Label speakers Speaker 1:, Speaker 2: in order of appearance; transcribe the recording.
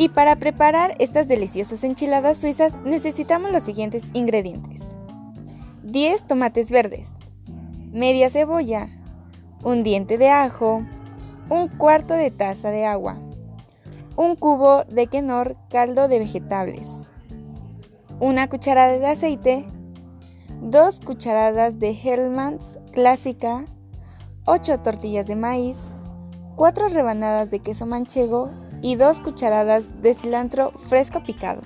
Speaker 1: Y para preparar estas deliciosas enchiladas suizas necesitamos los siguientes ingredientes. 10 tomates verdes, media cebolla, un diente de ajo, un cuarto de taza de agua, un cubo de quenor caldo de vegetables, una cucharada de aceite, dos cucharadas de Hellmann's clásica, 8 tortillas de maíz, 4 rebanadas de queso manchego y 2 cucharadas de cilantro fresco picado.